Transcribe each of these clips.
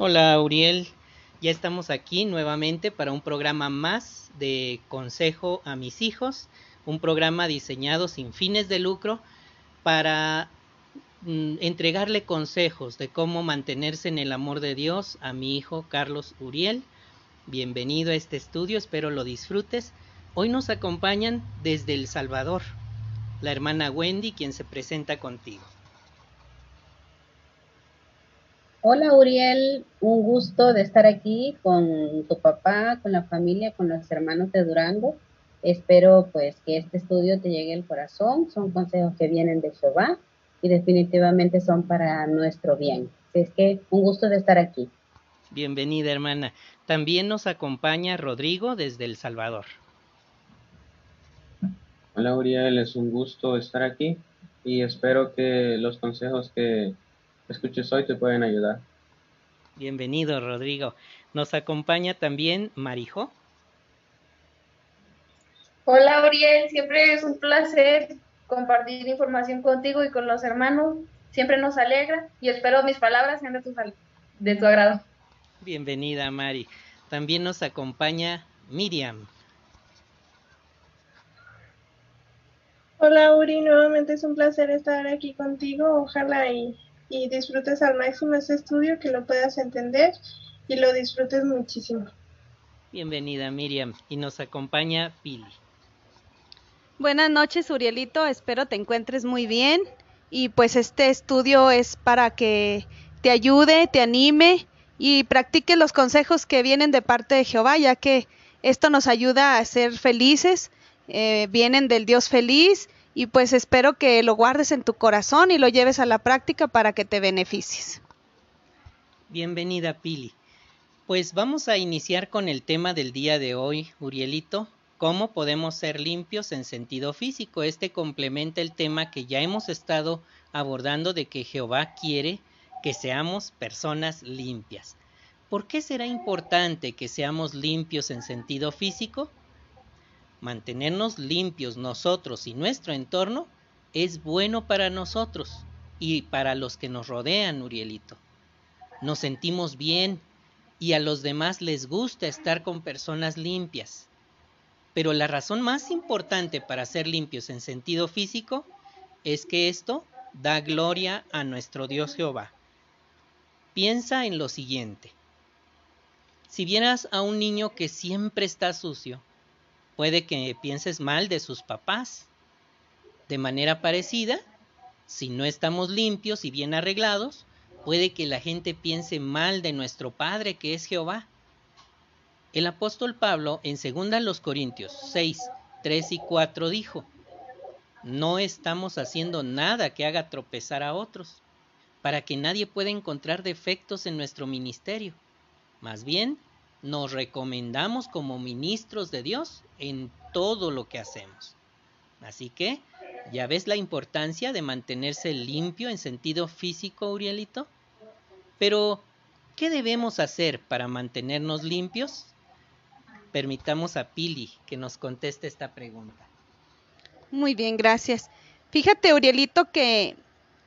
Hola Uriel, ya estamos aquí nuevamente para un programa más de Consejo a mis hijos, un programa diseñado sin fines de lucro para mm, entregarle consejos de cómo mantenerse en el amor de Dios a mi hijo Carlos Uriel. Bienvenido a este estudio, espero lo disfrutes. Hoy nos acompañan desde El Salvador la hermana Wendy, quien se presenta contigo. Hola Uriel, un gusto de estar aquí con tu papá, con la familia, con los hermanos de Durango. Espero pues que este estudio te llegue al corazón. Son consejos que vienen de Jehová y definitivamente son para nuestro bien. es que un gusto de estar aquí. Bienvenida hermana. También nos acompaña Rodrigo desde El Salvador. Hola Uriel, es un gusto estar aquí y espero que los consejos que escuches hoy te pueden ayudar. Bienvenido, Rodrigo. Nos acompaña también Marijo. Hola, Uriel. Siempre es un placer compartir información contigo y con los hermanos. Siempre nos alegra y espero mis palabras sean de tu, de tu agrado. Bienvenida, Mari. También nos acompaña Miriam. Hola Uri, nuevamente es un placer estar aquí contigo. Ojalá y y disfrutes al máximo este estudio, que lo puedas entender y lo disfrutes muchísimo. Bienvenida Miriam y nos acompaña Pili. Buenas noches Urielito, espero te encuentres muy bien y pues este estudio es para que te ayude, te anime y practique los consejos que vienen de parte de Jehová, ya que esto nos ayuda a ser felices, eh, vienen del Dios feliz y pues espero que lo guardes en tu corazón y lo lleves a la práctica para que te beneficies. Bienvenida Pili. Pues vamos a iniciar con el tema del día de hoy, Urielito, cómo podemos ser limpios en sentido físico. Este complementa el tema que ya hemos estado abordando de que Jehová quiere que seamos personas limpias. ¿Por qué será importante que seamos limpios en sentido físico? Mantenernos limpios nosotros y nuestro entorno es bueno para nosotros y para los que nos rodean, Urielito. Nos sentimos bien y a los demás les gusta estar con personas limpias. Pero la razón más importante para ser limpios en sentido físico es que esto da gloria a nuestro Dios Jehová. Piensa en lo siguiente. Si vieras a un niño que siempre está sucio, puede que pienses mal de sus papás. De manera parecida, si no estamos limpios y bien arreglados, puede que la gente piense mal de nuestro Padre que es Jehová. El apóstol Pablo en 2 Corintios 6, 3 y 4 dijo, no estamos haciendo nada que haga tropezar a otros, para que nadie pueda encontrar defectos en nuestro ministerio. Más bien, nos recomendamos como ministros de Dios en todo lo que hacemos. Así que, ¿ya ves la importancia de mantenerse limpio en sentido físico, Urielito? Pero, ¿qué debemos hacer para mantenernos limpios? Permitamos a Pili que nos conteste esta pregunta. Muy bien, gracias. Fíjate, Urielito, que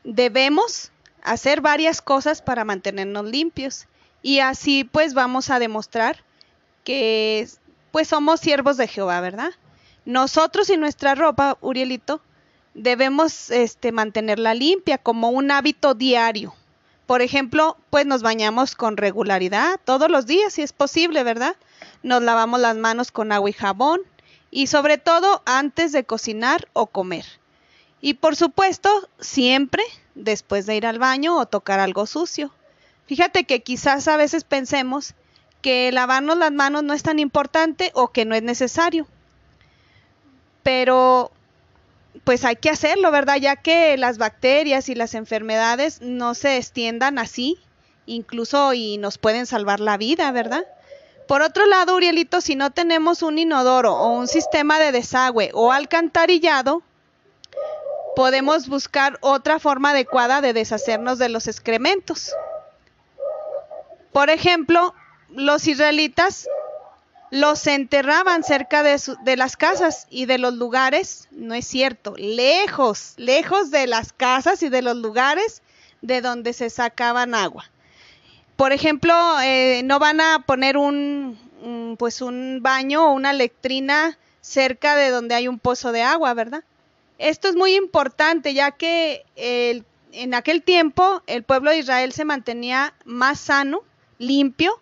debemos hacer varias cosas para mantenernos limpios y así pues vamos a demostrar que pues somos siervos de Jehová, ¿verdad? Nosotros y nuestra ropa, Urielito, debemos este, mantenerla limpia como un hábito diario. Por ejemplo, pues nos bañamos con regularidad todos los días, si es posible, ¿verdad? Nos lavamos las manos con agua y jabón y sobre todo antes de cocinar o comer. Y por supuesto, siempre después de ir al baño o tocar algo sucio. Fíjate que quizás a veces pensemos que lavarnos las manos no es tan importante o que no es necesario. Pero pues hay que hacerlo, ¿verdad? Ya que las bacterias y las enfermedades no se extiendan así, incluso y nos pueden salvar la vida, ¿verdad? Por otro lado, Urielito, si no tenemos un inodoro o un sistema de desagüe o alcantarillado, podemos buscar otra forma adecuada de deshacernos de los excrementos. Por ejemplo, los israelitas los enterraban cerca de, de, las casas y de los lugares, no es cierto, lejos, lejos de las casas y de los lugares de donde se sacaban agua. por ejemplo, eh, no van a poner un, pues un baño o una lectrina cerca de donde hay un pozo de agua, ¿verdad? Esto es muy importante ya que en aquel tiempo el pueblo de Israel se mantenía más sano, limpio,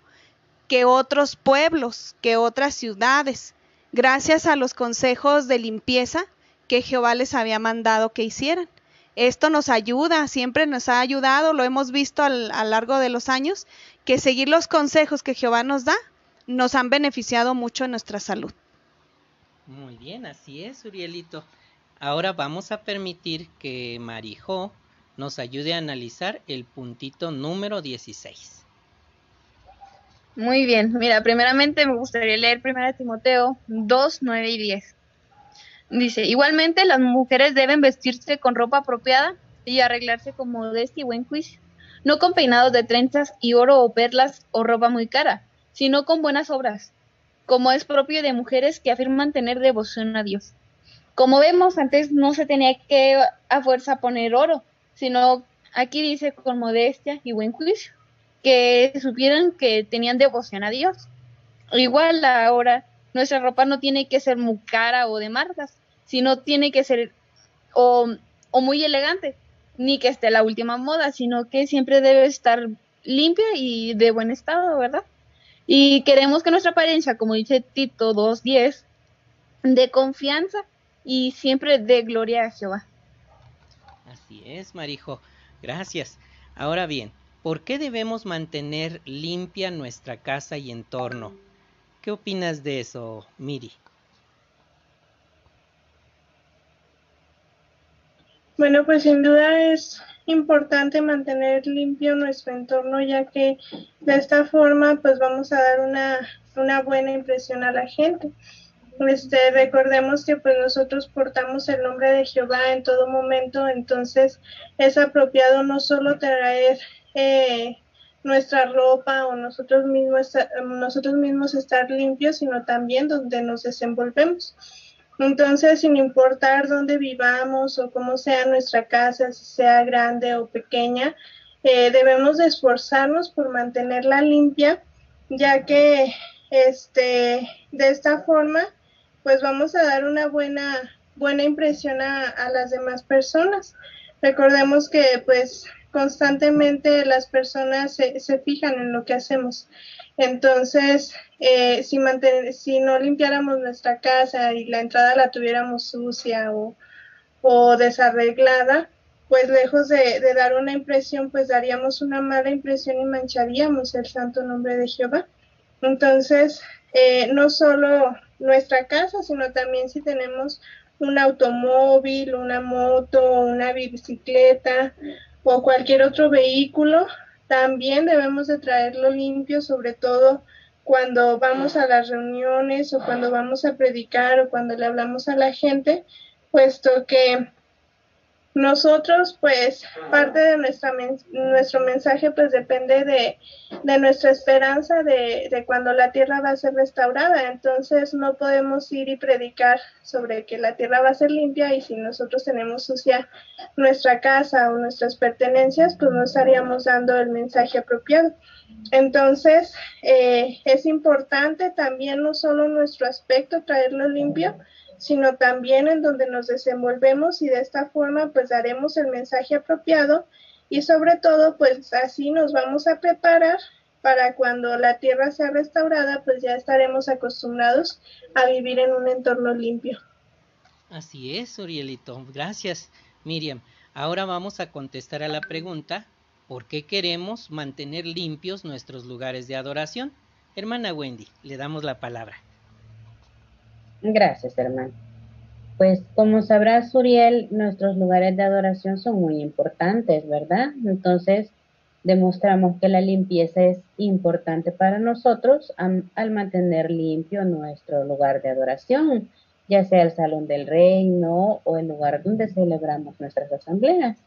que otros pueblos, que otras ciudades, gracias a los consejos de limpieza que Jehová les había mandado que hicieran. Esto nos ayuda, siempre nos ha ayudado, lo hemos visto a lo largo de los años, que seguir los consejos que Jehová nos da nos han beneficiado mucho en nuestra salud. Muy bien, así es, Urielito. Ahora vamos a permitir que Marijó nos ayude a analizar el puntito número 16. Muy bien, mira, primeramente me gustaría leer 1 Timoteo 2, 9 y 10. Dice, igualmente las mujeres deben vestirse con ropa apropiada y arreglarse con modestia y buen juicio, no con peinados de trenzas y oro o perlas o ropa muy cara, sino con buenas obras, como es propio de mujeres que afirman tener devoción a Dios. Como vemos, antes no se tenía que a fuerza poner oro, sino aquí dice con modestia y buen juicio, que supieran que tenían devoción a Dios. Igual ahora nuestra ropa no tiene que ser muy cara o de marcas, sino tiene que ser o, muy elegante, ni que esté la última moda, sino que siempre debe estar limpia y de buen estado, ¿verdad? Y queremos que nuestra apariencia, como dice Tito 2.10, de confianza y siempre de gloria a Jehová. Así es, Marijo. Gracias. Ahora bien, ¿por qué debemos mantener limpia nuestra casa y entorno? ¿Qué opinas de eso, Miri? Bueno, pues sin duda es importante mantener limpio nuestro entorno ya que de esta forma pues vamos a dar una, una buena impresión a la gente. Este, recordemos que pues nosotros portamos el nombre de Jehová en todo momento, entonces es apropiado no solo traer eh, nuestra ropa o nosotros mismos, nosotros mismos estar limpios, sino también donde nos desenvolvemos. Entonces, sin importar dónde vivamos o cómo sea nuestra casa, si sea grande o pequeña, eh, debemos de esforzarnos por mantenerla limpia, ya que este, de esta forma, pues vamos a dar una buena, buena impresión a, a las demás personas. Recordemos que pues constantemente las personas se, fijan en lo que hacemos. Entonces, eh, si, si no limpiáramos nuestra casa y la entrada la tuviéramos sucia o, o desarreglada, pues lejos de, dar una impresión, pues daríamos una mala impresión y mancharíamos el santo nombre de Jehová. Entonces, eh, no solo nuestra casa, sino también si tenemos un automóvil, una moto, una bicicleta o cualquier otro vehículo, también debemos de traerlo limpio, sobre todo cuando vamos a las reuniones o cuando vamos a predicar o cuando le hablamos a la gente, puesto que nosotros, pues, parte de nuestra nuestro mensaje, pues, depende de, nuestra esperanza de, de, cuando la tierra va a ser restaurada. Entonces, no podemos ir y predicar sobre que la tierra va a ser limpia y si nosotros tenemos sucia nuestra casa o nuestras pertenencias, pues no estaríamos dando el mensaje apropiado. Entonces, eh, es importante también no solo nuestro aspecto, traerlo limpio, sino también en donde nos desenvolvemos y de esta forma pues daremos el mensaje apropiado y sobre todo pues así nos vamos a preparar para cuando la tierra sea restaurada pues ya estaremos acostumbrados a vivir en un entorno limpio. Así es, Urielito. Gracias, Miriam. Ahora vamos a contestar a la pregunta, ¿por qué queremos mantener limpios nuestros lugares de adoración? Hermana Wendy, le damos la palabra. Gracias, hermano. Pues como sabrás, Uriel, nuestros lugares de adoración son muy importantes, ¿verdad? Entonces, demostramos que la limpieza es importante para nosotros al mantener limpio nuestro lugar de adoración, ya sea el salón del reino o el lugar donde celebramos nuestras asambleas.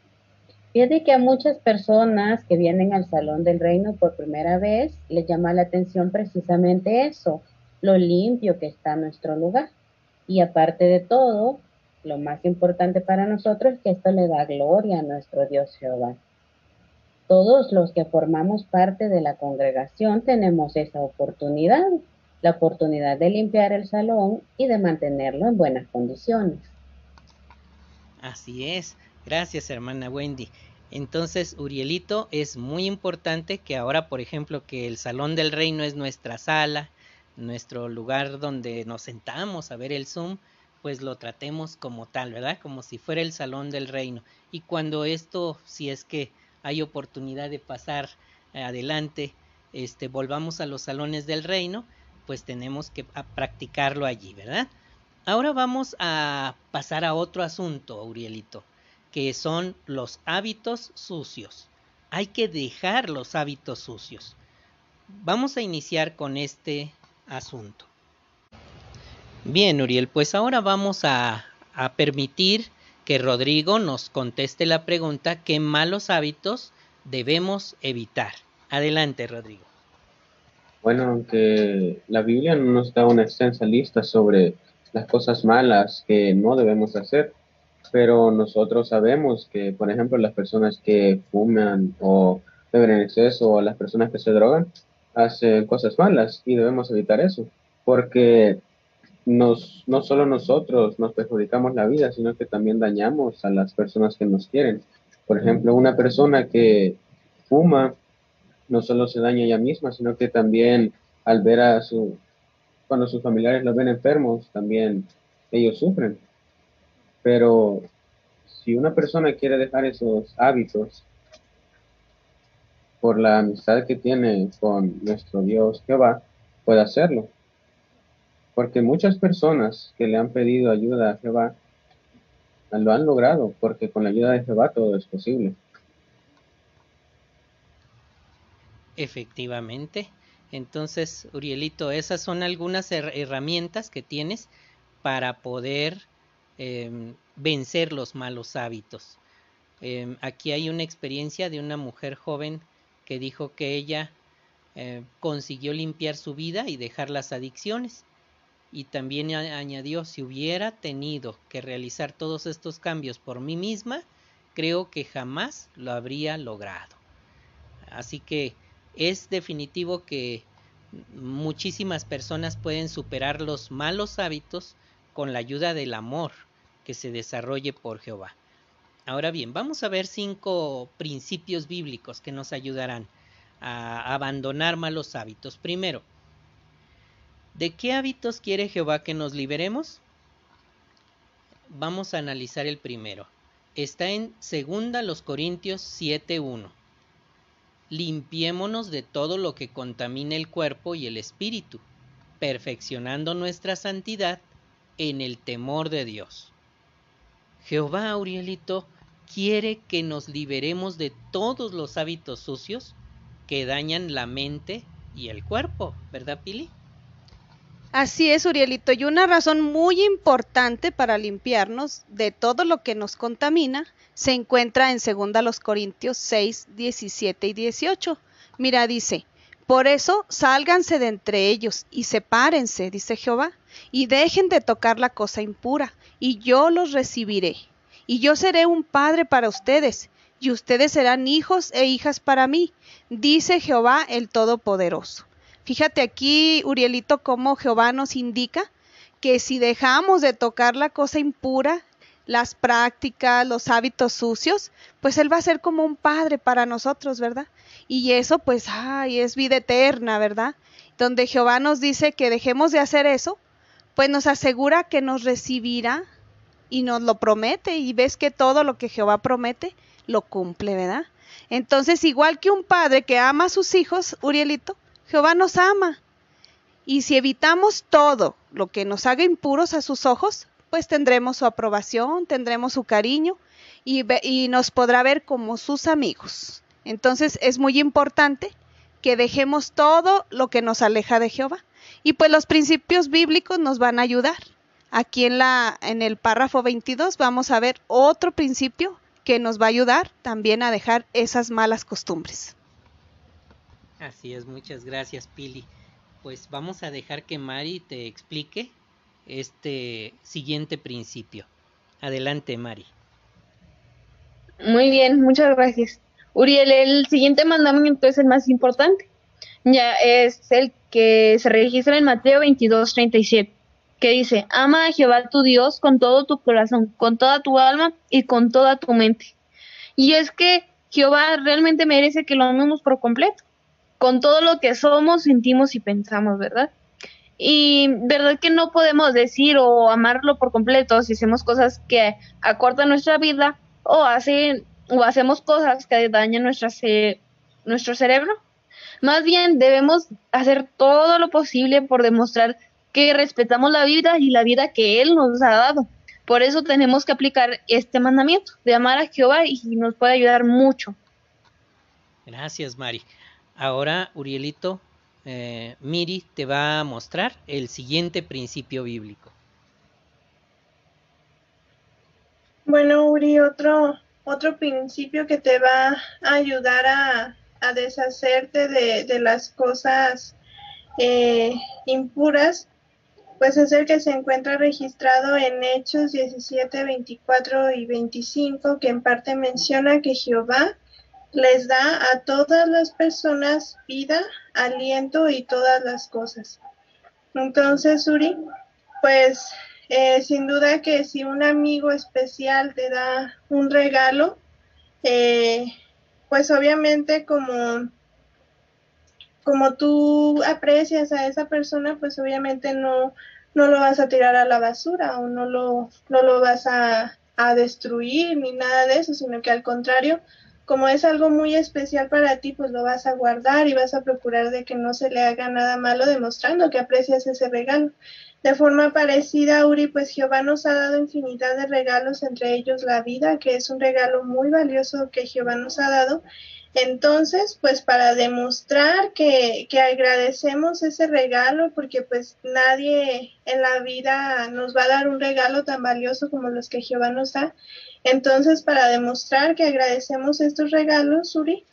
Fíjate que a muchas personas que vienen al salón del reino por primera vez les llama la atención precisamente eso, lo limpio que está nuestro lugar. Y aparte de todo, lo más importante para nosotros es que esto le da gloria a nuestro Dios Jehová. todos los que formamos parte de la congregación tenemos esa oportunidad, la oportunidad de limpiar el salón y de mantenerlo en buenas condiciones. Así es. Gracias, hermana Wendy. Entonces, Urielito, es muy importante que ahora, por ejemplo, que el Salón del Reino es nuestra sala, nuestro lugar donde nos sentamos a ver el Zoom, pues lo tratemos como tal, ¿verdad? Como si fuera el Salón del Reino. Y cuando esto, si es que hay oportunidad de pasar adelante, este, volvamos a los salones del reino, pues tenemos que practicarlo allí, ¿verdad? Ahora vamos a pasar a otro asunto, Urielito que son los hábitos sucios. Hay que dejar los hábitos sucios. Vamos a iniciar con este asunto. Bien, Uriel, pues ahora vamos a, permitir que Rodrigo nos conteste la pregunta qué malos hábitos debemos evitar. Adelante, Rodrigo. Bueno, aunque la Biblia no nos da una extensa lista sobre las cosas malas que no debemos hacer, pero nosotros sabemos que, por ejemplo, las personas que fuman o beben en exceso o las personas que se drogan hacen cosas malas y debemos evitar eso, porque nos, no solo nosotros nos perjudicamos la vida, sino que también dañamos a las personas que nos quieren. Por ejemplo, una persona que fuma no solo se daña ella misma, sino que también al ver a su, cuando sus familiares los ven enfermos, también ellos sufren. Pero si una persona quiere dejar esos hábitos por la amistad que tiene con nuestro Dios Jehová, puede hacerlo. Porque muchas personas que le han pedido ayuda a Jehová lo han logrado, porque con la ayuda de Jehová todo es posible. Efectivamente. Entonces, Urielito, esas son algunas herramientas que tienes para poder Em, vencer los malos hábitos. Em, aquí hay una experiencia de una mujer joven que dijo que ella eh, consiguió limpiar su vida y dejar las adicciones. Y también añadió, si hubiera tenido que realizar todos estos cambios por mí misma, creo que jamás lo habría logrado. Así que es definitivo que muchísimas personas pueden superar los malos hábitos con la ayuda del amor que se desarrolle por Jehová. Ahora bien, vamos a ver cinco principios bíblicos que nos ayudarán a abandonar malos hábitos. Primero, ¿de qué hábitos quiere Jehová que nos liberemos? Vamos a analizar el primero. Está en 2 los Corintios 7:1. Limpiémonos de todo lo que contamine el cuerpo y el espíritu, perfeccionando nuestra santidad en el temor de Dios. Jehová, Aurielito, quiere que nos liberemos de todos los hábitos sucios que dañan la mente y el cuerpo, ¿verdad, Pili? Así es, Urielito, y una razón muy importante para limpiarnos de todo lo que nos contamina se encuentra en 2 Corintios 6, 17 y 18. Mira, dice, por eso sálganse de entre ellos y sepárense, dice Jehová, y dejen de tocar la cosa impura, y yo los recibiré. Y yo seré un padre para ustedes, y ustedes serán hijos e hijas para mí, dice Jehová el Todopoderoso. Fíjate aquí, Urielito, cómo Jehová nos indica que si dejamos de tocar la cosa impura, las prácticas, los hábitos sucios, pues Él va a ser como un padre para nosotros, ¿verdad? Y eso pues, ay, es vida eterna, ¿verdad? Donde Jehová nos dice que dejemos de hacer eso, pues nos asegura que nos recibirá y nos lo promete. Y ves que todo lo que Jehová promete, lo cumple, ¿verdad? Entonces, igual que un padre que ama a sus hijos, Urielito, Jehová nos ama. Y si evitamos todo lo que nos haga impuros a sus ojos, pues tendremos su aprobación, tendremos su cariño y, y nos podrá ver como sus amigos. Entonces es muy importante que dejemos todo lo que nos aleja de Jehová. Y pues los principios bíblicos nos van a ayudar. Aquí en, la, en el párrafo 22 vamos a ver otro principio que nos va a ayudar también a dejar esas malas costumbres. Así es, muchas gracias Pili. Pues vamos a dejar que Mari te explique este siguiente principio. Adelante Mari. Muy bien, muchas gracias. Uriel, el siguiente mandamiento es el más importante. Ya es el que se registra en Mateo 22, 37, que dice, ama a Jehová tu Dios con todo tu corazón, con toda tu alma y con toda tu mente. Y es que Jehová realmente merece que lo amemos por completo, con todo lo que somos, sentimos y pensamos, ¿verdad? Y verdad que no podemos decir o amarlo por completo si hacemos cosas que acortan nuestra vida o hacen o hacemos cosas que dañan nuestra nuestro cerebro. Más bien debemos hacer todo lo posible por demostrar que respetamos la vida y la vida que Él nos ha dado. Por eso tenemos que aplicar este mandamiento de amar a Jehová y nos puede ayudar mucho. Gracias, Mari. Ahora, Urielito, eh, Miri te va a mostrar el siguiente principio bíblico. Bueno, Uri, otro, otro principio que te va a ayudar a, deshacerte de, las cosas eh, impuras, pues es el que se encuentra registrado en Hechos 17, 24 y 25, que en parte menciona que Jehová les da a todas las personas vida, aliento y todas las cosas. Entonces, Uri, pues eh, sin duda que si un amigo especial te da un regalo, eh, pues obviamente como, como tú aprecias a esa persona, pues obviamente no, no lo vas a tirar a la basura o no lo, no lo vas a, a destruir ni nada de eso, sino que al contrario, como es algo muy especial para ti, pues lo vas a guardar y vas a procurar de que no se le haga nada malo demostrando que aprecias ese regalo. De forma parecida, Uri, pues Jehová nos ha dado infinidad de regalos, entre ellos la vida, que es un regalo muy valioso que Jehová nos ha dado. Entonces, pues para demostrar que, que agradecemos ese regalo, porque pues nadie en la vida nos va a dar un regalo tan valioso como los que Jehová nos da, entonces, para demostrar que agradecemos estos regalos, Uri,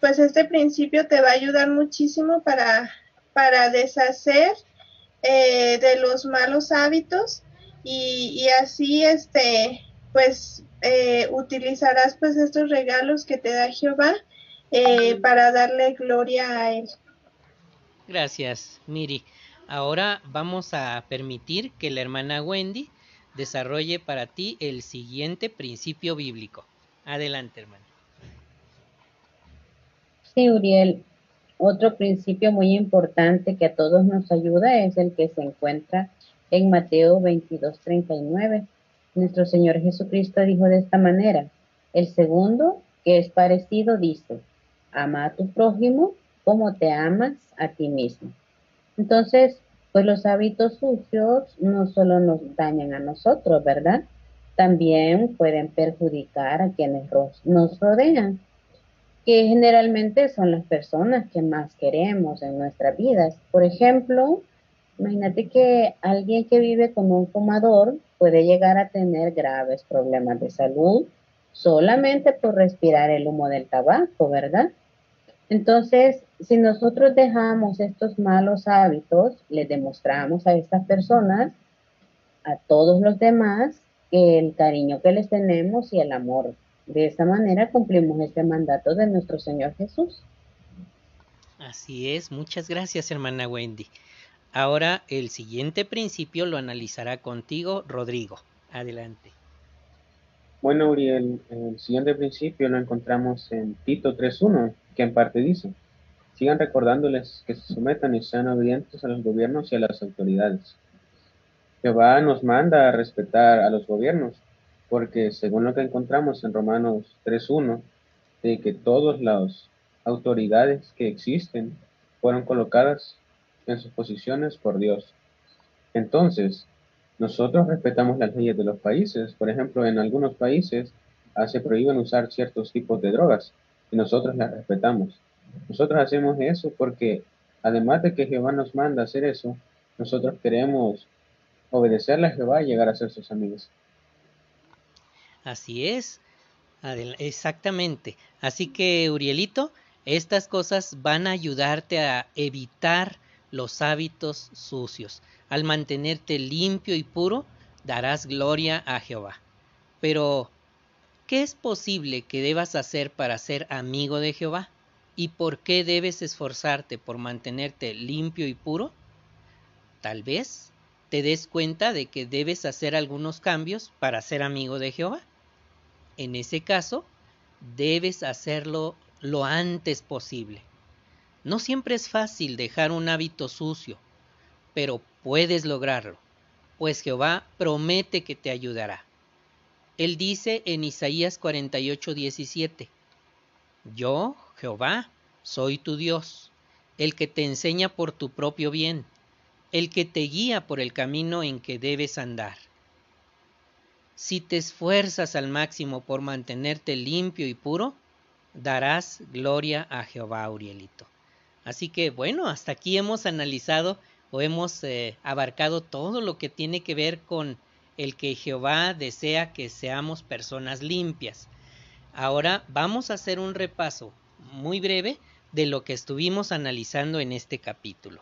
pues este principio te va a ayudar muchísimo para, para deshacer eh, de los malos hábitos y, así, este, pues, eh, utilizarás pues estos regalos que te da Jehová eh, para darle gloria a Él. Gracias, Miri. Ahora vamos a permitir que la hermana Wendy desarrolle para ti el siguiente principio bíblico. Adelante, hermano. Sí, Uriel. Otro principio muy importante que a todos nos ayuda es el que se encuentra en Mateo 22, 39. Nuestro Señor Jesucristo dijo de esta manera, el segundo, que es parecido, dice, ama a tu prójimo como te amas a ti mismo. Entonces, pues los hábitos sucios no solo nos dañan a nosotros, ¿verdad? También pueden perjudicar a quienes nos rodean, que generalmente son las personas que más queremos en nuestras vidas. Por ejemplo, imagínate que alguien que vive como un fumador puede llegar a tener graves problemas de salud solamente por respirar el humo del tabaco, ¿verdad? Entonces, si nosotros dejamos estos malos hábitos, le demostramos a estas personas, a todos los demás, que el cariño que les tenemos y el amor. De esa manera cumplimos este mandato de nuestro Señor Jesús. Así es, muchas gracias hermana Wendy. Ahora el siguiente principio lo analizará contigo Rodrigo. Adelante. Bueno, Uriel, el siguiente principio lo encontramos en Tito 3.1 que en parte dice, sigan recordándoles que se sometan y sean obedientes a los gobiernos y a las autoridades. Jehová nos manda a respetar a los gobiernos, porque según lo que encontramos en Romanos 3.1, de que todas las autoridades que existen fueron colocadas en sus posiciones por Dios. Entonces, nosotros respetamos las leyes de los países. Por ejemplo, en algunos países se prohíben usar ciertos tipos de drogas y nosotros la respetamos. Nosotros hacemos eso porque además de que Jehová nos manda hacer eso, nosotros queremos obedecerle a Jehová y llegar a ser sus amigos. Así es, exactamente. Así que, Urielito, estas cosas van a ayudarte a evitar los hábitos sucios. Al mantenerte limpio y puro, darás gloria a Jehová. Pero ¿Qué es posible que debas hacer para ser amigo de Jehová? ¿Y por qué debes esforzarte por mantenerte limpio y puro? Tal vez te des cuenta de que debes hacer algunos cambios para ser amigo de Jehová. En ese caso, debes hacerlo lo antes posible. No siempre es fácil dejar un hábito sucio, pero puedes lograrlo, pues Jehová promete que te ayudará. Él dice en Isaías 48, 17, Yo, Jehová, soy tu Dios, el que te enseña por tu propio bien, el que te guía por el camino en que debes andar. Si te esfuerzas al máximo por mantenerte limpio y puro, darás gloria a Jehová, Urielito. Así que bueno, hasta aquí hemos analizado o hemos eh, abarcado todo lo que tiene que ver con el que Jehová desea que seamos personas limpias. Ahora vamos a hacer un repaso muy breve de lo que estuvimos analizando en este capítulo.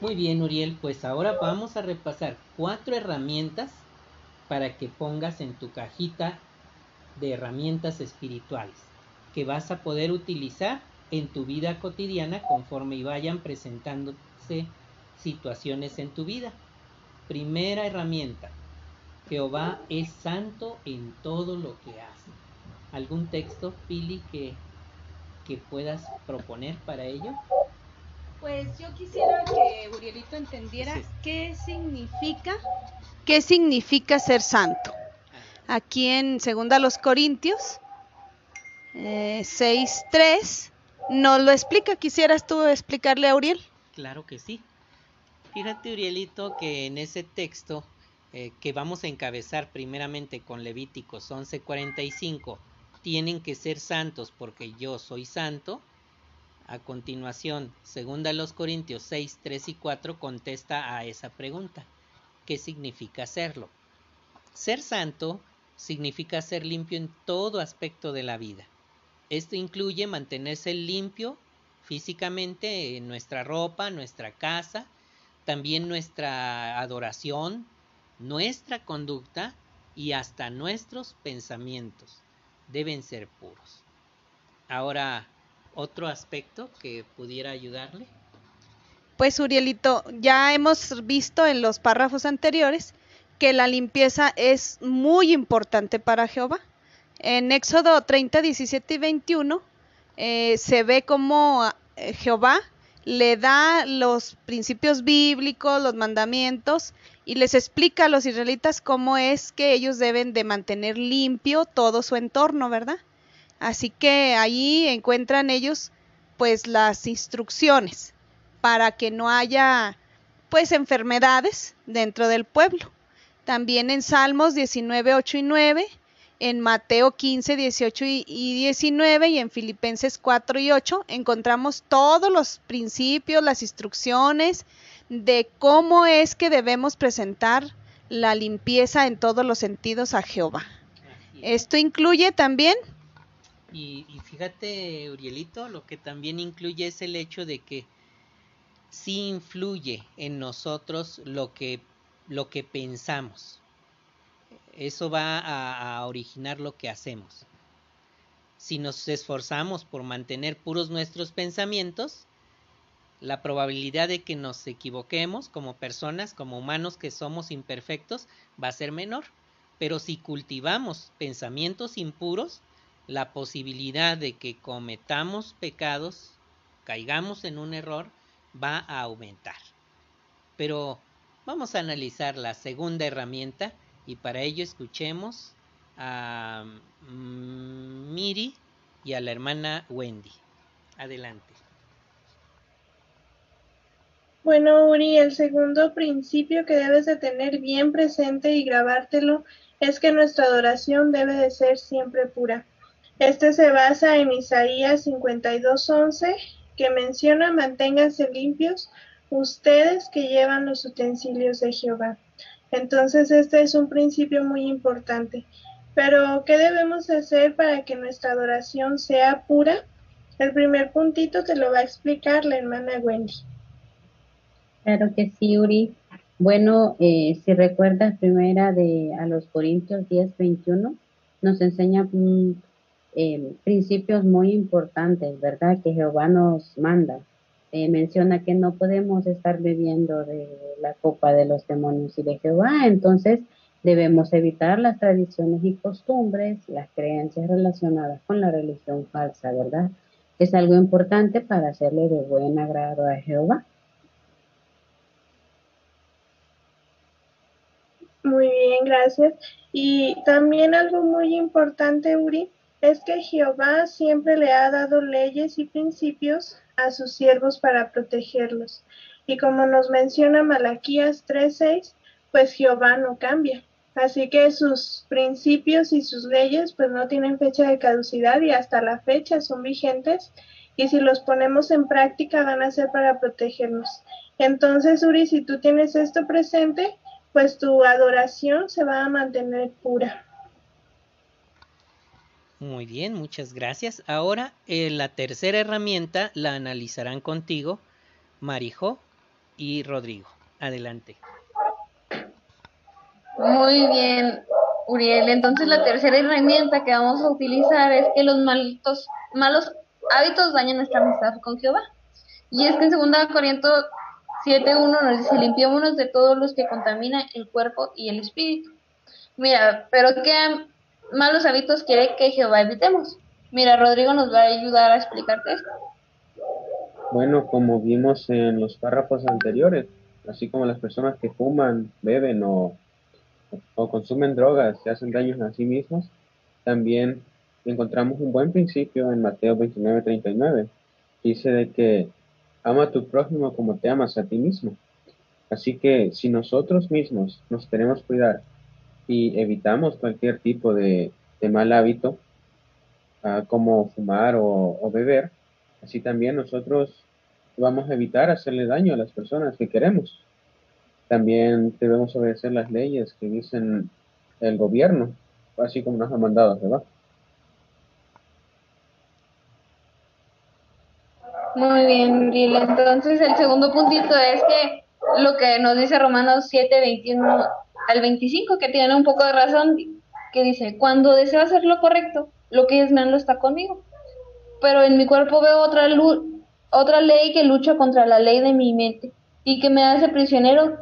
Muy bien, Uriel, pues ahora vamos a repasar cuatro herramientas para que pongas en tu cajita de herramientas espirituales que vas a poder utilizar en tu vida cotidiana conforme vayan situaciones en tu vida. Primera herramienta. Jehová es santo en todo lo que hace. ¿Algún texto, Pili, que, que puedas proponer para ello? Pues yo quisiera que Urielito entendiera qué significa, qué significa ser santo. Aquí en Segunda los Corintios eh, 6.3 nos lo explica. ¿Quisieras tú explicarle a Uriel? Claro que sí. Fíjate, Urielito, que en ese texto eh, que vamos a encabezar primeramente con Levíticos 11:45, tienen que ser santos porque yo soy santo. A continuación, segunda los Corintios 6, 3 y 4 contesta a esa pregunta. ¿Qué significa serlo? Ser santo significa ser limpio en todo aspecto de la vida. Esto incluye mantenerse limpio físicamente en nuestra ropa, nuestra casa, también nuestra adoración, nuestra conducta y hasta nuestros pensamientos deben ser puros. Ahora, otro aspecto que pudiera ayudarle. Pues Urielito, ya hemos visto en los párrafos anteriores que la limpieza es muy importante para Jehová. En Éxodo 30, 17 y 21 eh, se ve como eh, Jehová le da los principios bíblicos, los mandamientos y les explica a los israelitas cómo es que ellos deben de mantener limpio todo su entorno, ¿verdad? Así que ahí encuentran ellos pues las instrucciones para que no haya pues enfermedades dentro del pueblo. También en Salmos 19, 8 y 9 en Mateo 15, 18 y 19 y en Filipenses 4 y 8 encontramos todos los principios, las instrucciones de cómo es que debemos presentar la limpieza en todos los sentidos a Jehová. Esto incluye también... Y, y, fíjate, Urielito, lo que también incluye es el hecho de que sí influye en nosotros lo que, lo que pensamos eso va a, originar lo que hacemos. Si nos esforzamos por mantener puros nuestros pensamientos, la probabilidad de que nos equivoquemos como personas, como humanos que somos imperfectos, va a ser menor. Pero si cultivamos pensamientos impuros, la posibilidad de que cometamos pecados, caigamos en un error, va a aumentar. Pero vamos a analizar la segunda herramienta y para ello escuchemos a mm, Miri y a la hermana Wendy. Adelante. Bueno, Uri, el segundo principio que debes de tener bien presente y grabártelo es que nuestra adoración debe de ser siempre pura. Este se basa en Isaías 52:11, que menciona manténganse limpios ustedes que llevan los utensilios de Jehová. Entonces, este es un principio muy importante. Pero, ¿qué debemos hacer para que nuestra adoración sea pura? El primer puntito te lo va a explicar la hermana Wendy. Claro que sí, Uri. Bueno, eh, si recuerdas primera de a los Corintios 10, 21, nos enseña eh, principios muy importantes, ¿verdad? Que Jehová nos manda. Eh, menciona que no podemos estar bebiendo de la copa de los demonios y de Jehová, entonces debemos evitar las tradiciones y costumbres, las creencias relacionadas con la religión falsa, ¿verdad? Es algo importante para hacerle de buen agrado a Jehová. Muy bien, gracias. Y también algo muy importante, Uri, es que Jehová siempre le ha dado leyes y principios a sus siervos para protegerlos. Y como nos menciona Malaquías 3:6, pues Jehová no cambia. Así que sus principios y sus leyes pues no tienen fecha de caducidad y hasta la fecha son vigentes y si los ponemos en práctica van a ser para protegernos. Entonces, Uri, si tú tienes esto presente, pues tu adoración se va a mantener pura. Muy bien, muchas gracias. Ahora eh, la tercera herramienta la analizarán contigo Marijo y Rodrigo. Adelante. Muy bien, Uriel. Entonces la tercera herramienta que vamos a utilizar es que los malitos, malos hábitos dañan nuestra amistad con Jehová. Y es que en 2 Corintios 7.1 nos dice, limpiémonos de todos los que contaminan el cuerpo y el espíritu. Mira, pero ¿qué malos hábitos quiere que Jehová evitemos? Mira, Rodrigo nos va a ayudar a explicarte esto. Bueno, como vimos en los párrafos anteriores, así como las personas que fuman, beben o, o consumen drogas y hacen daños a sí mismos, también encontramos un buen principio en Mateo 29:39. Dice de que ama a tu prójimo como te amas a ti mismo. Así que si nosotros mismos nos queremos cuidar y evitamos cualquier tipo de, mal hábito, como fumar o, beber, así también nosotros vamos a evitar hacerle daño a las personas que queremos. También debemos obedecer las leyes que dicen el gobierno, así como nos ha mandado, ¿verdad? Muy bien, Gil. Entonces, el segundo puntito es que lo que nos dice Romanos 7, 21 al 25, que tiene un poco de razón, que dice, cuando deseo hacer lo correcto, lo que es malo está conmigo. Pero en mi cuerpo veo otra, otra ley que lucha contra la ley de mi mente y que me hace prisionero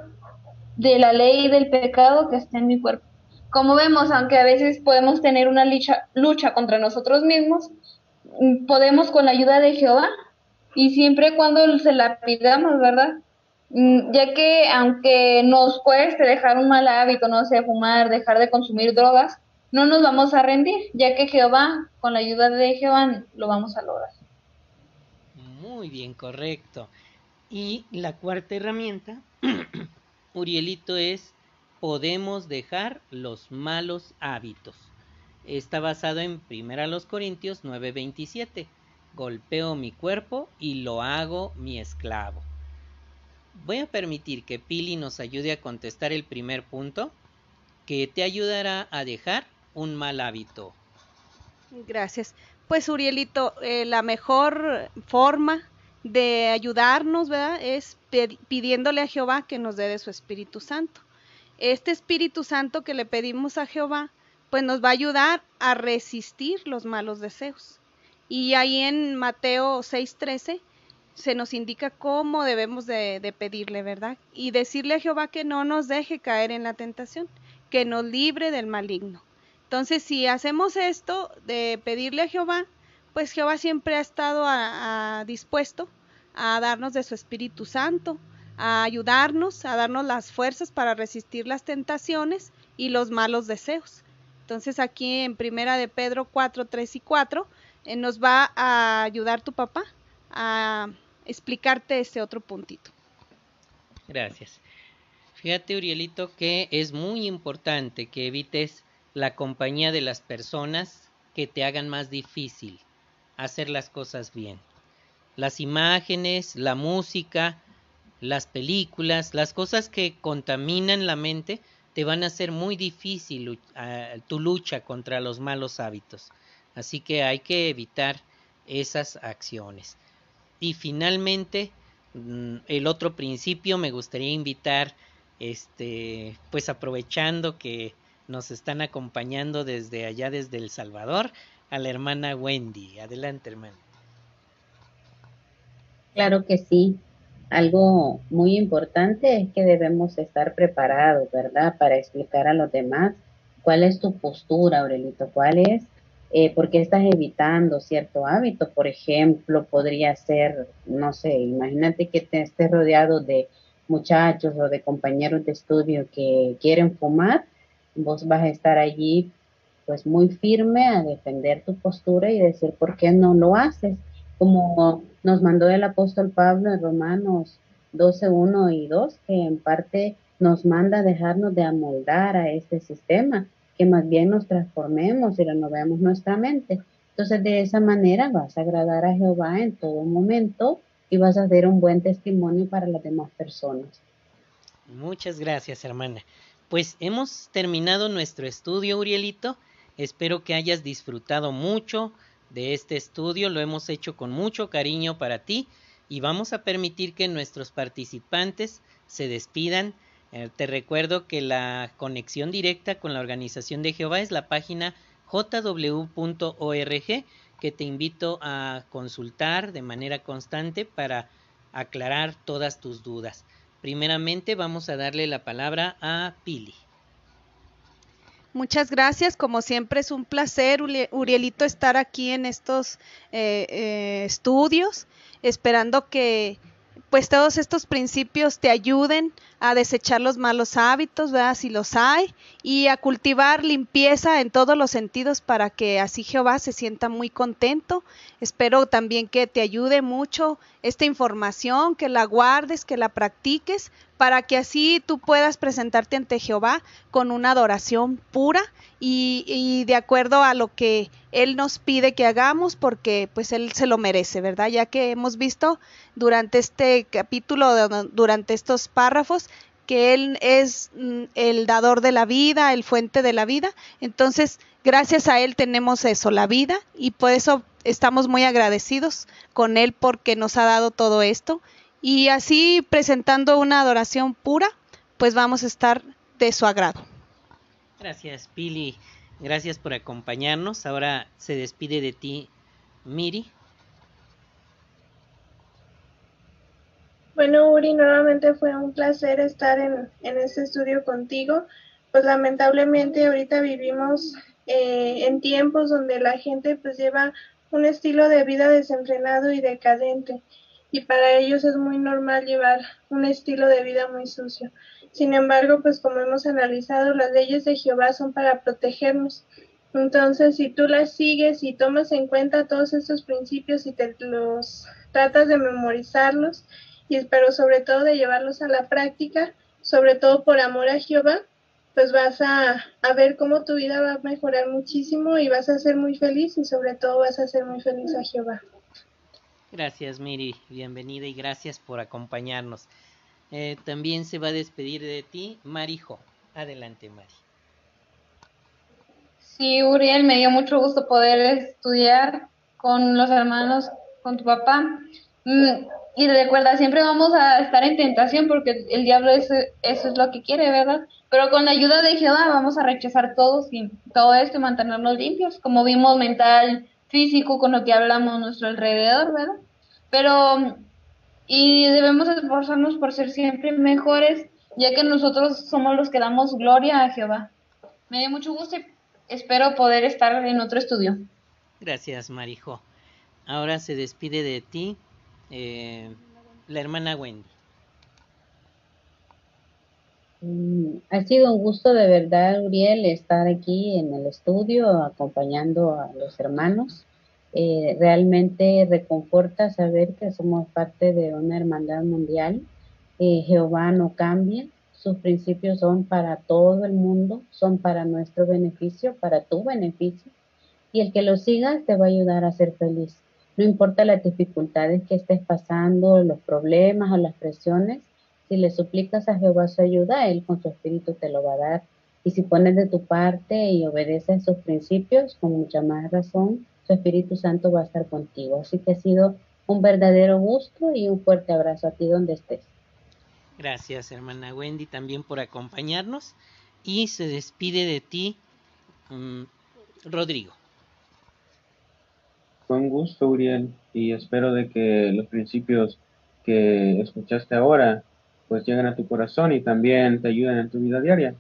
de la ley del pecado que está en mi cuerpo. Como vemos, aunque a veces podemos tener una lucha, lucha contra nosotros mismos, podemos con la ayuda de Jehová y siempre cuando se la pidamos, ¿verdad? Mm, ya que aunque nos cueste dejar un mal hábito, no sé, fumar, dejar de consumir drogas, no nos vamos a rendir, ya que Jehová, con la ayuda de Jehová, lo vamos a lograr. Muy bien, correcto. Y la cuarta herramienta, Urielito, es podemos dejar los malos hábitos. Está basado en 1 Corintios 9:27 golpeo mi cuerpo y lo hago mi esclavo. Voy a permitir que Pili nos ayude a contestar el primer punto, que te ayudará a dejar un mal hábito. Gracias. Pues Urielito, eh, la mejor forma de ayudarnos, ¿verdad? Es pidiéndole a Jehová que nos dé de su Espíritu Santo. Este Espíritu Santo que le pedimos a Jehová, pues nos va a ayudar a resistir los malos deseos. Y ahí en Mateo 6:13 se nos indica cómo debemos de, pedirle, ¿verdad? Y decirle a Jehová que no nos deje caer en la tentación, que nos libre del maligno. Entonces, si hacemos esto de pedirle a Jehová, pues Jehová siempre ha estado dispuesto a darnos de su Espíritu Santo, a ayudarnos, a darnos las fuerzas para resistir las tentaciones y los malos deseos. Entonces aquí en Primera de Pedro 4, 3 y 4 eh, nos va a ayudar tu papá a explicarte ese otro puntito. Gracias. Fíjate, Urielito, que es muy importante que evites la compañía de las personas que te hagan más difícil hacer las cosas bien. Las imágenes, la música, las películas, las cosas que contaminan la mente, te van a hacer muy difícil tu lucha contra los malos hábitos. Así que hay que evitar esas acciones. Y finalmente, mm, el otro principio me gustaría invitar, este, pues aprovechando que nos están acompañando desde allá, desde El Salvador, a la hermana Wendy. Adelante, hermana. Claro que sí. Algo muy importante es que debemos estar preparados, ¿verdad? Para explicar a los demás cuál es tu postura, Aurelito, cuál es, eh, por qué estás evitando cierto hábito. Por ejemplo, podría ser, no sé, imagínate que te estés rodeado de muchachos o de compañeros de estudio que quieren fumar, vos vas a estar allí pues muy firme a defender tu postura y decir por qué no lo haces, como nos mandó el apóstol Pablo en Romanos 12, 1 y 2, que en parte nos manda dejarnos de amoldar a este sistema, que más bien nos transformemos y renovemos nuestra mente. Entonces de esa manera vas a agradar a Jehová en todo momento y vas a ser un buen testimonio para las demás personas. Muchas gracias, hermana. Pues hemos terminado nuestro estudio, Urielito. Espero que hayas disfrutado mucho de este estudio. Lo hemos hecho con mucho cariño para ti y vamos a permitir que nuestros participantes se despidan. Eh, te recuerdo que la conexión directa con la organización de Jehová es la página jw.org que te invito a consultar de manera constante para aclarar todas tus dudas. Primeramente vamos a darle la palabra a Pili. Muchas gracias, como siempre es un placer, Urielito, estar aquí en estos eh, eh, estudios, esperando que pues todos estos principios te ayuden a desechar los malos hábitos, ¿verdad? Si los hay, y a cultivar limpieza en todos los sentidos para que así Jehová se sienta muy contento. Espero también que te ayude mucho esta información, que la guardes, que la practiques, para que así tú puedas presentarte ante Jehová con una adoración pura y, y de acuerdo a lo que Él nos pide que hagamos, porque pues Él se lo merece, ¿verdad? Ya que hemos visto durante este capítulo, durante estos párrafos, que Él es mm, el dador de la vida, el fuente de la vida. Entonces, gracias a Él tenemos eso, la vida, y por eso estamos muy agradecidos con Él porque nos ha dado todo esto. Y así presentando una adoración pura, pues vamos a estar de su agrado. Gracias, Pili. Gracias por acompañarnos. Ahora se despide de ti, Miri. Bueno, Uri, nuevamente fue un placer estar en, en este estudio contigo. Pues lamentablemente ahorita vivimos eh, en tiempos donde la gente pues lleva un estilo de vida desenfrenado y decadente y para ellos es muy normal llevar un estilo de vida muy sucio. Sin embargo, pues como hemos analizado, las leyes de Jehová son para protegernos. Entonces, si tú las sigues y tomas en cuenta todos estos principios y te los tratas de memorizarlos, y espero sobre todo de llevarlos a la práctica, sobre todo por amor a Jehová, pues vas a, ver cómo tu vida va a mejorar muchísimo y vas a ser muy feliz y sobre todo vas a ser muy feliz a Jehová. Gracias Miri, bienvenida y gracias por acompañarnos. Eh, también se va a despedir de ti Marijo. Adelante Mari. Sí, Uriel, me dio mucho gusto poder estudiar con los hermanos, con tu papá. Mm, y recuerda, siempre vamos a estar en tentación porque el diablo eso, eso es lo que quiere, ¿verdad? Pero con la ayuda de Jehová vamos a rechazar todo, todo esto y mantenernos limpios, como vimos mental, físico, con lo que hablamos a nuestro alrededor, ¿verdad? Pero, y debemos esforzarnos por ser siempre mejores, ya que nosotros somos los que damos gloria a Jehová. Me dio mucho gusto y espero poder estar en otro estudio. Gracias, Marijo. Ahora se despide de ti eh, la hermana Wendy. Mm, ha sido un gusto de verdad, Uriel, estar aquí en el estudio acompañando a los hermanos. Eh, realmente reconforta saber que somos parte de una hermandad mundial. Eh, Jehová no cambia, sus principios son para todo el mundo, son para nuestro beneficio, para tu beneficio. Y el que lo siga te va a ayudar a ser feliz. No importa las dificultades que estés pasando, los problemas o las presiones, si le suplicas a Jehová su ayuda, Él con su espíritu te lo va a dar. Y si pones de tu parte y obedeces sus principios, con mucha más razón, su Espíritu Santo va a estar contigo. Así que ha sido un verdadero gusto y un fuerte abrazo a ti donde estés. Gracias, hermana Wendy, también por acompañarnos. y se despide de ti mm, Rodrigo. Con gusto, Uriel, y espero de que los principios que escuchaste ahora pues lleguen a tu corazón y también te ayuden en tu vida diaria,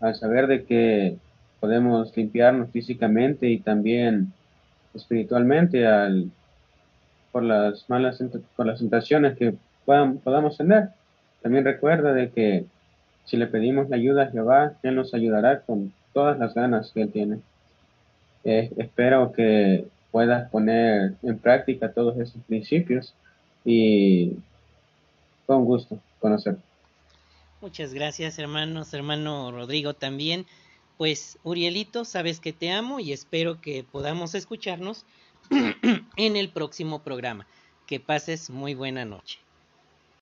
al saber de que podemos limpiarnos físicamente y también espiritualmente al, por las malas por las tentaciones que podamos tener. También recuerda de que si le pedimos la ayuda a Jehová, Él nos ayudará con todas las ganas que Él tiene. Eh, espero que puedas poner en práctica todos esos principios y con gusto conocer. Muchas gracias hermanos, hermano Rodrigo también. Pues Urielito, sabes que te amo y espero que podamos escucharnos en el próximo programa. Que pases muy buena noche.